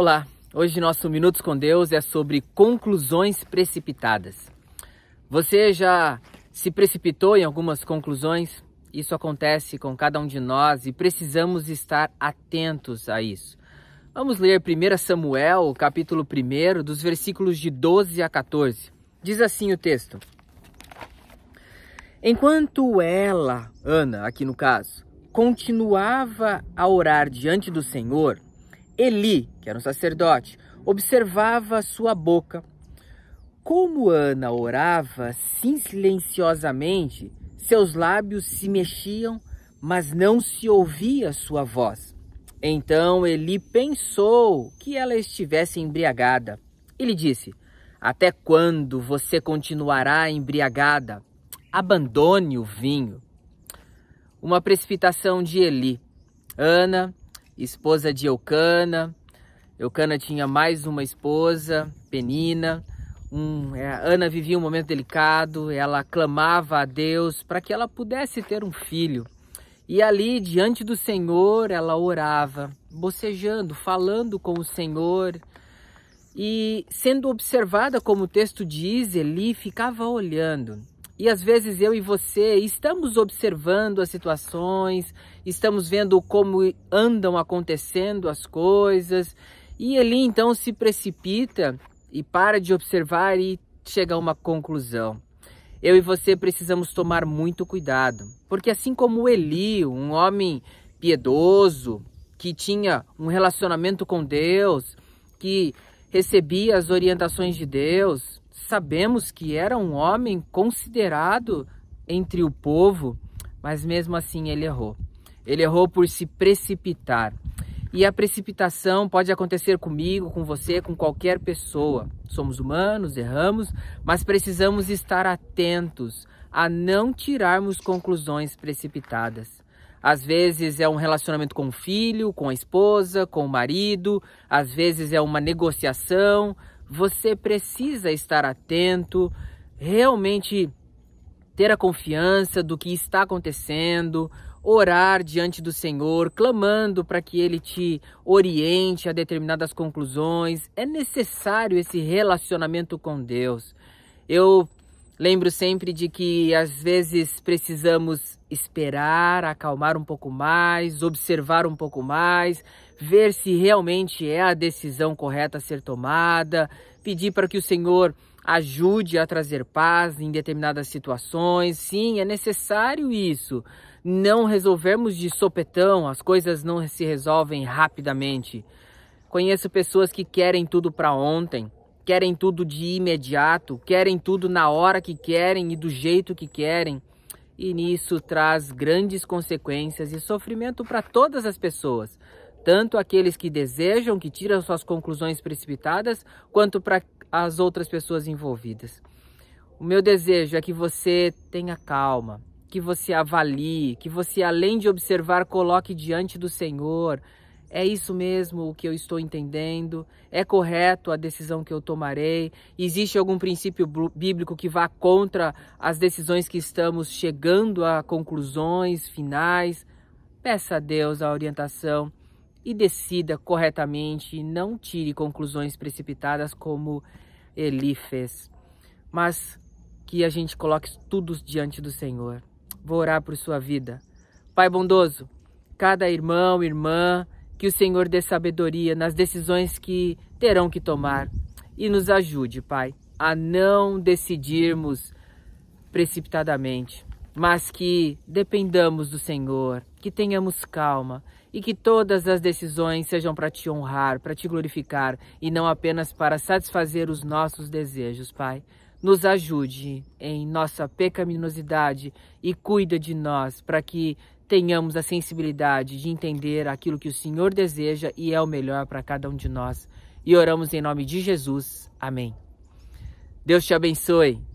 Olá, hoje nosso Minutos com Deus é sobre conclusões precipitadas. Você já se precipitou em algumas conclusões? Isso acontece com cada um de nós e precisamos estar atentos a isso. Vamos ler 1 Samuel, capítulo 1, dos versículos de 12 a 14. Diz assim o texto: Enquanto ela, Ana, aqui no caso, continuava a orar diante do Senhor, Eli, que era um sacerdote, observava sua boca. Como Ana orava silenciosamente, seus lábios se mexiam, mas não se ouvia sua voz. Então Eli pensou que ela estivesse embriagada. Ele disse: Até quando você continuará embriagada? Abandone o vinho. Uma precipitação de Eli. Ana, esposa de Eucana. Eucana tinha mais uma esposa, Penina. Um, é, Ana vivia um momento delicado, ela clamava a Deus para que ela pudesse ter um filho. E ali, diante do Senhor, ela orava, bocejando, falando com o Senhor. E sendo observada, como o texto diz, Eli ficava olhando. E às vezes eu e você estamos observando as situações, estamos vendo como andam acontecendo as coisas, e Eli então se precipita e para de observar e chega a uma conclusão. Eu e você precisamos tomar muito cuidado, porque assim como Eli, um homem piedoso, que tinha um relacionamento com Deus, que recebia as orientações de Deus, sabemos que era um homem considerado entre o povo, mas mesmo assim ele errou. Ele errou por se precipitar. E a precipitação pode acontecer comigo, com você, com qualquer pessoa. Somos humanos, erramos, mas precisamos estar atentos a não tirarmos conclusões precipitadas. Às vezes é um relacionamento com o filho, com a esposa, com o marido, às vezes é uma negociação. Você precisa estar atento, realmente ter a confiança do que está acontecendo, orar diante do Senhor, clamando para que Ele te oriente a determinadas conclusões. É necessário esse relacionamento com Deus. Eu lembro sempre de que às vezes precisamos esperar, acalmar um pouco mais, observar um pouco mais, ver se realmente é a decisão correta a ser tomada, pedir para que o Senhor ajude a trazer paz em determinadas situações. Sim, é necessário isso não resolvermos de sopetão, as coisas não se resolvem rapidamente. Conheço pessoas que querem tudo para ontem, querem tudo de imediato, querem tudo na hora que querem e do jeito que querem. E nisso traz grandes consequências e sofrimento para todas as pessoas, tanto aqueles que desejam, que tiram suas conclusões precipitadas, quanto para as outras pessoas envolvidas. O meu desejo é que você tenha calma, que você avalie, que você, além de observar, coloque diante do Senhor. É isso mesmo o que eu estou entendendo? É correto a decisão que eu tomarei? Existe algum princípio bíblico que vá contra as decisões que estamos chegando a conclusões finais? Peça a Deus a orientação e decida corretamente, não tire conclusões precipitadas como Eli fez. Mas que a gente coloque tudo diante do Senhor. Vou orar por sua vida. Pai bondoso, cada irmão, irmã, que o Senhor dê sabedoria nas decisões que terão que tomar. E nos ajude, Pai, a não decidirmos precipitadamente, mas que dependamos do Senhor, que tenhamos calma e que todas as decisões sejam para te honrar, para te glorificar e não apenas para satisfazer os nossos desejos, Pai. Nos ajude em nossa pecaminosidade e cuida de nós para que tenhamos a sensibilidade de entender aquilo que o Senhor deseja e é o melhor para cada um de nós. E oramos em nome de Jesus. Amém. Deus te abençoe.